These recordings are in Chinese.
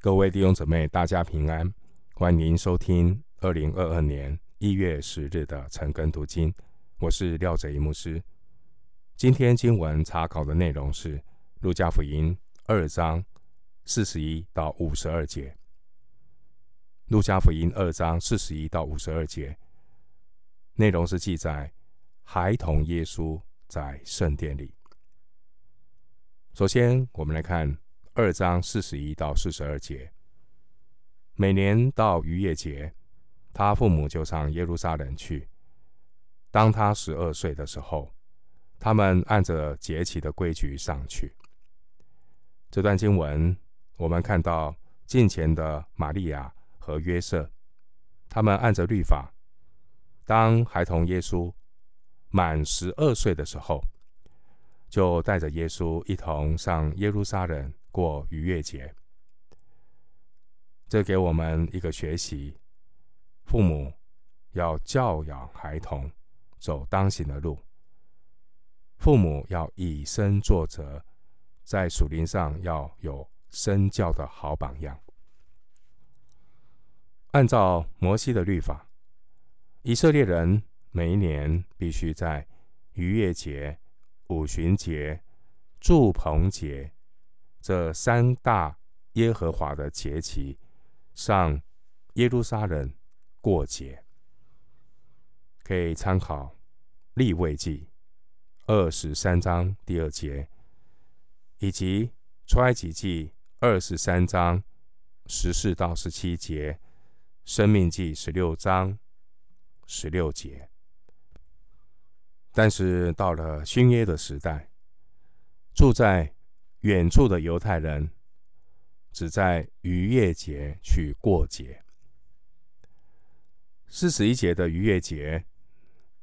各位弟兄姊妹，大家平安，欢迎收听二零二二年一月十日的晨更读经。我是廖哲一牧师。今天经文查考的内容是《路加福音》二章四十一到五十二节。《路加福音》二章四十一到五十二节内容是记载孩童耶稣在圣殿里。首先，我们来看。二章四十一到四十二节，每年到逾越节，他父母就上耶路撒冷去。当他十二岁的时候，他们按着节期的规矩上去。这段经文，我们看到近前的玛利亚和约瑟，他们按着律法，当孩童耶稣满十二岁的时候，就带着耶稣一同上耶路撒冷。过逾越节，这给我们一个学习：父母要教养孩童走当行的路，父母要以身作则，在属灵上要有身教的好榜样。按照摩西的律法，以色列人每一年必须在逾越节、五旬节、住棚节。这三大耶和华的节期，上耶路撒冷过节，可以参考立位记二十三章第二节，以及出埃及记二十三章十四到十七节，生命记十六章十六节。但是到了新约的时代，住在远处的犹太人只在逾越节去过节。四十一节的逾越节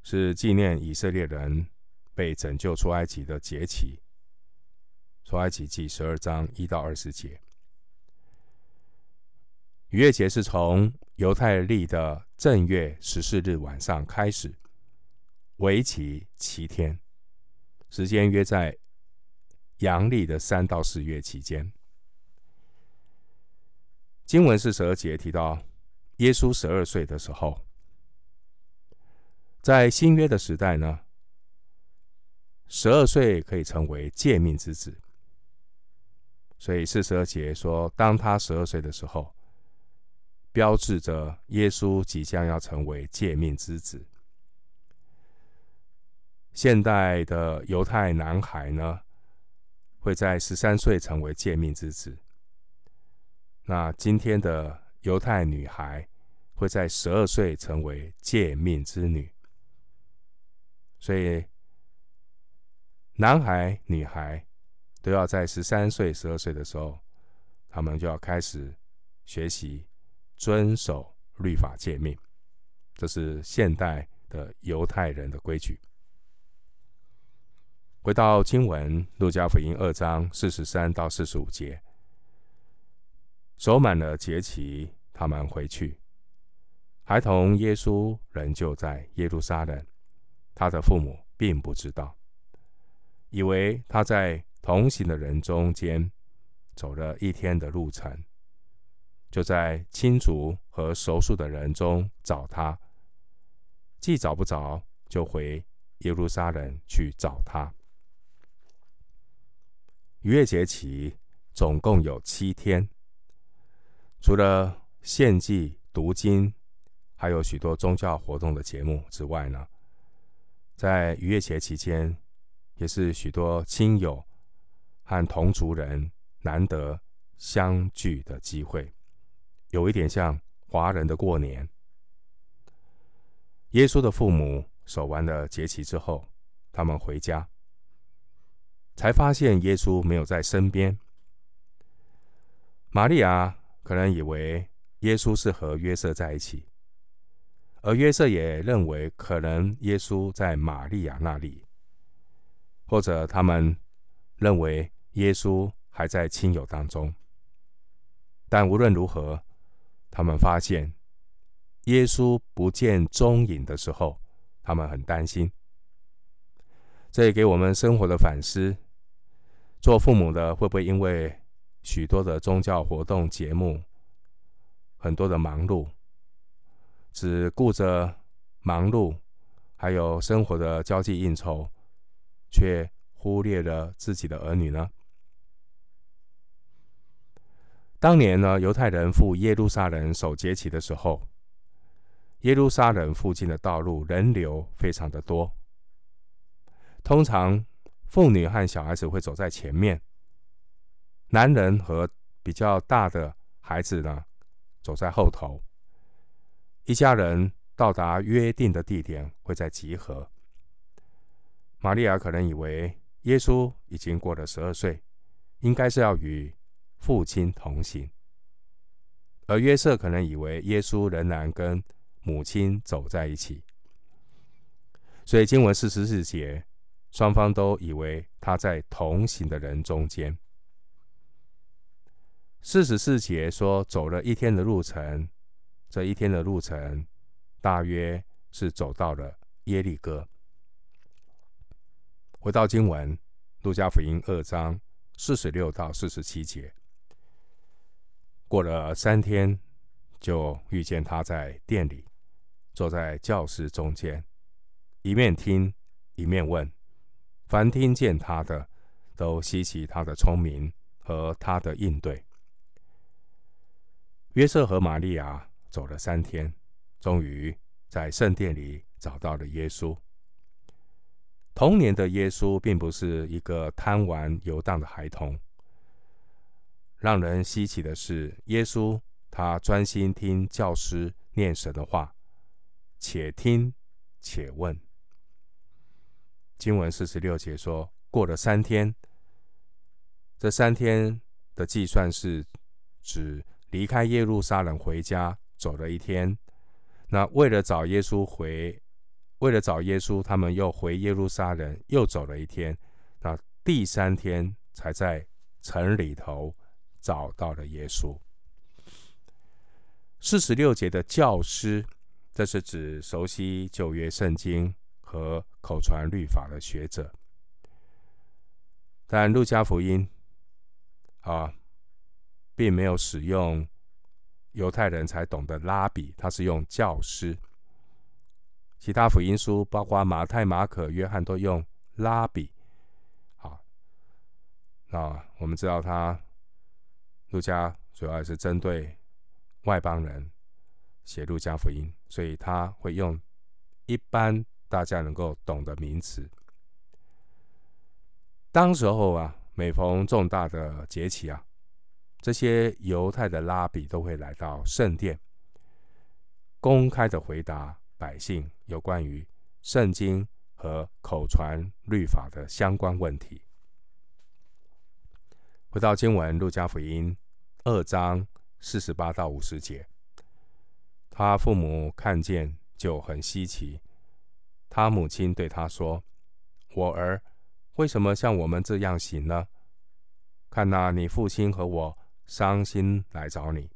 是纪念以色列人被拯救出埃及的节期。出埃及记十二章一到二十节。逾越节是从犹太历的正月十四日晚上开始，为期七天，时间约在。阳历的三到四月期间，经文四十二节提到，耶稣十二岁的时候，在新约的时代呢，十二岁可以成为诫命之子，所以四十二节说，当他十二岁的时候，标志着耶稣即将要成为诫命之子。现代的犹太男孩呢，会在十三岁成为诫命之子。那今天的犹太女孩会在十二岁成为诫命之女。所以，男孩、女孩都要在十三岁、十二岁的时候，他们就要开始学习遵守律法诫命。这是现代的犹太人的规矩。回到经文，《路加福音》二章四十三到四十五节，守满了节期，他们回去。孩童耶稣仍旧在耶路撒冷，他的父母并不知道，以为他在同行的人中间走了一天的路程，就在亲族和熟识的人中找他，既找不着，就回耶路撒冷去找他。逾越节期总共有七天，除了献祭、读经，还有许多宗教活动的节目之外呢，在逾越节期间，也是许多亲友和同族人难得相聚的机会，有一点像华人的过年。耶稣的父母守完了节期之后，他们回家。才发现耶稣没有在身边。玛利亚可能以为耶稣是和约瑟在一起，而约瑟也认为可能耶稣在玛利亚那里，或者他们认为耶稣还在亲友当中。但无论如何，他们发现耶稣不见踪影的时候，他们很担心。这也给我们生活的反思。做父母的会不会因为许多的宗教活动节目，很多的忙碌，只顾着忙碌，还有生活的交际应酬，却忽略了自己的儿女呢？当年呢，犹太人赴耶路撒冷守节期的时候，耶路撒冷附近的道路人流非常的多，通常妇女和小孩子会走在前面，男人和比较大的孩子呢走在后头。一家人到达约定的地点会在集合。玛利亚可能以为耶稣已经过了十二岁，应该是要与父亲同行，而约瑟可能以为耶稣仍然跟母亲走在一起，所以经文四十四节，双方都以为他在同行的人中间。四十四节说走了一天的路程，这一天的路程大约是走到了耶利哥。回到经文，路加福音二章四十六到四十七节。过了三天，就遇见他在店里，坐在教师中间，一面听，一面问。凡听见他的，都稀奇他的聪明和他的应对。约瑟和玛利亚走了三天，终于在圣殿里找到了耶稣。童年的耶稣并不是一个贪玩游荡的孩童。让人稀奇的是，耶稣他专心听教师念神的话，且听且问。经文四十六节说，过了三天，这三天的计算是指离开耶路撒冷回家走了一天。那为了找耶稣回，为了找耶稣，他们又回耶路撒冷又走了一天。那第三天才在城里头。找到了耶稣。四十六节的教师，这是指熟悉旧约圣经和口传律法的学者。但路加福音啊，并没有使用犹太人才懂的拉比，他是用教师。其他福音书，包括马太、马可、约翰，都用拉比。好，那我们知道他。路加主要是针对外邦人写路加福音，所以他会用一般大家能够懂的名词。当时候啊，每逢重大的节期啊，这些犹太的拉比都会来到圣殿，公开的回答百姓有关于圣经和口传律法的相关问题。回到经文，路加福音。二章四十八到五十节，他父母看见就很稀奇。他母亲对他说：“我儿，为什么像我们这样行呢？看哪，你父亲和我伤心来找你。”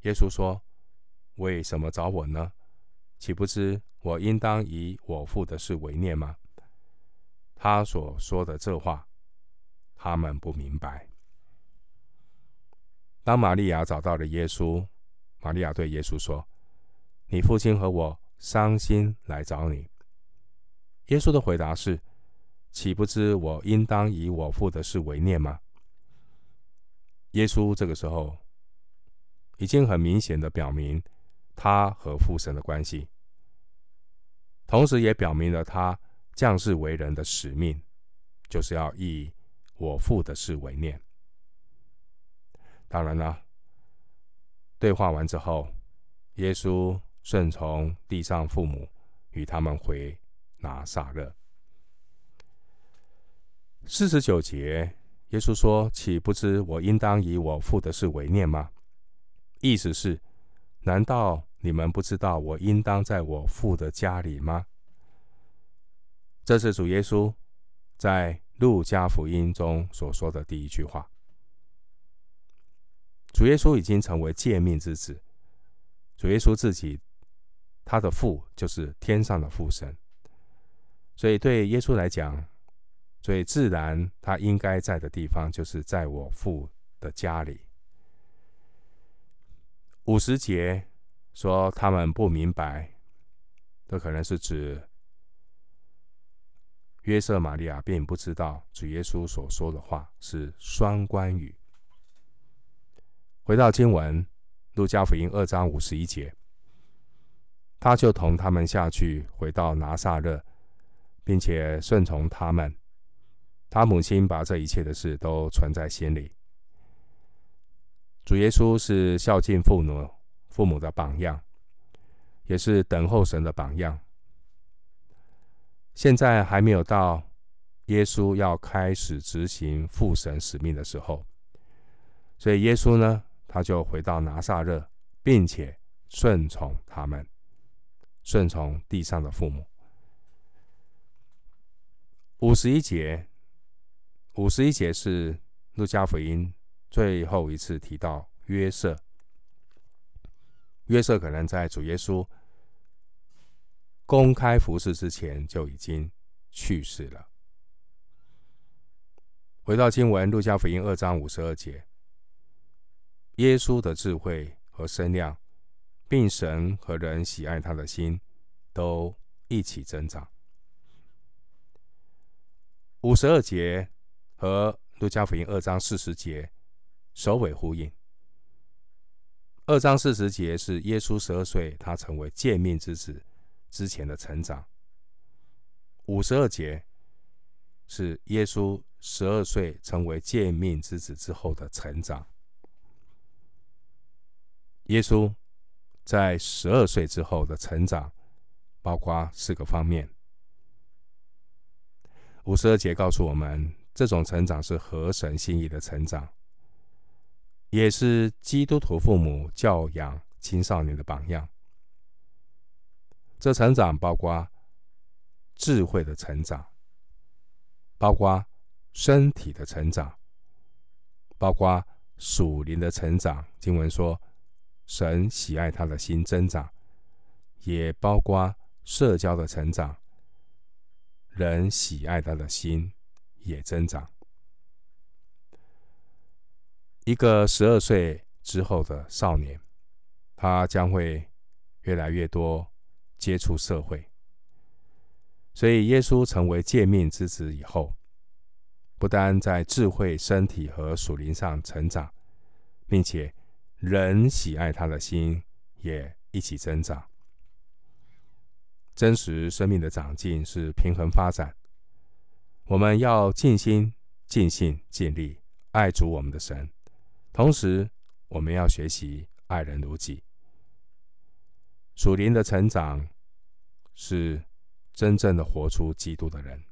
耶稣说：“为什么找我呢？岂不知我应当以我父的事为念吗？”他所说的这话，他们不明白。当玛利亚找到了耶稣，玛利亚对耶稣说：“你父亲和我伤心来找你。”耶稣的回答是：“岂不知我应当以我父的事为念吗？”耶稣这个时候已经很明显的表明他和父神的关系，同时也表明了他降世为人的使命，就是要以我父的事为念。当然了，对话完之后，耶稣顺从地上父母，与他们回拿撒勒。四十九节，耶稣说：“岂不知我应当以我父的事为念吗？”意思是，难道你们不知道我应当在我父的家里吗？这是主耶稣在路加福音中所说的第一句话。主耶稣已经成为诫命之子。主耶稣自己，他的父就是天上的父神，所以对耶稣来讲，最自然他应该在的地方，就是在我父的家里。五十节说他们不明白，这可能是指约瑟玛利亚并不知道主耶稣所说的话是双关语。回到经文，路加福音二章五十一节，他就同他们下去，回到拿撒勒，并且顺从他们。他母亲把这一切的事都存在心里。主耶稣是孝敬父母、父母的榜样，也是等候神的榜样。现在还没有到耶稣要开始执行父神使命的时候，所以耶稣呢，他就回到拿撒勒，并且顺从他们，顺从地上的父母。五十一节。五十一节是路加福音最后一次提到约瑟。约瑟可能在主耶稣公开服侍之前就已经去世了。回到经文，路加福音二章五十二节，耶稣的智慧和身量，并神和人喜爱他的心，都一起增长。五十二节。和路加福音二章四十节首尾呼应。二章四十节是耶稣十二岁，他成为诫命之子之前的成长。五十二节是耶稣十二岁成为诫命之子之后的成长。耶稣在十二岁之后的成长，包括四个方面。五十二节告诉我们。这种成长是合神心意的成长，也是基督徒父母教养青少年的榜样。这成长包括智慧的成长，包括身体的成长，包括属灵的成长。经文说，神喜爱他的心增长，也包括社交的成长，人喜爱他的心。也增长。一个十二岁之后的少年，他将会越来越多接触社会。所以，耶稣成为诫命之子以后，不单在智慧、身体和属灵上成长，并且人喜爱他的心也一起增长。真实生命的长进是平衡发展。我们要尽心、尽性、尽力爱主我们的神，同时我们要学习爱人如己。属灵的成长是真正的活出基督的人，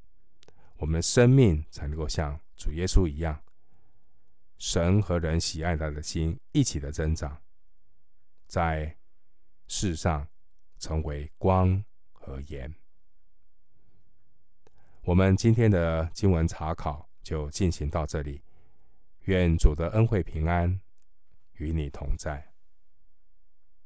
我们生命才能够像主耶稣一样，神和人喜爱他的心一起的增长，在世上成为光和盐。我们今天的经文查考就进行到这里，愿主的恩惠平安与你同在。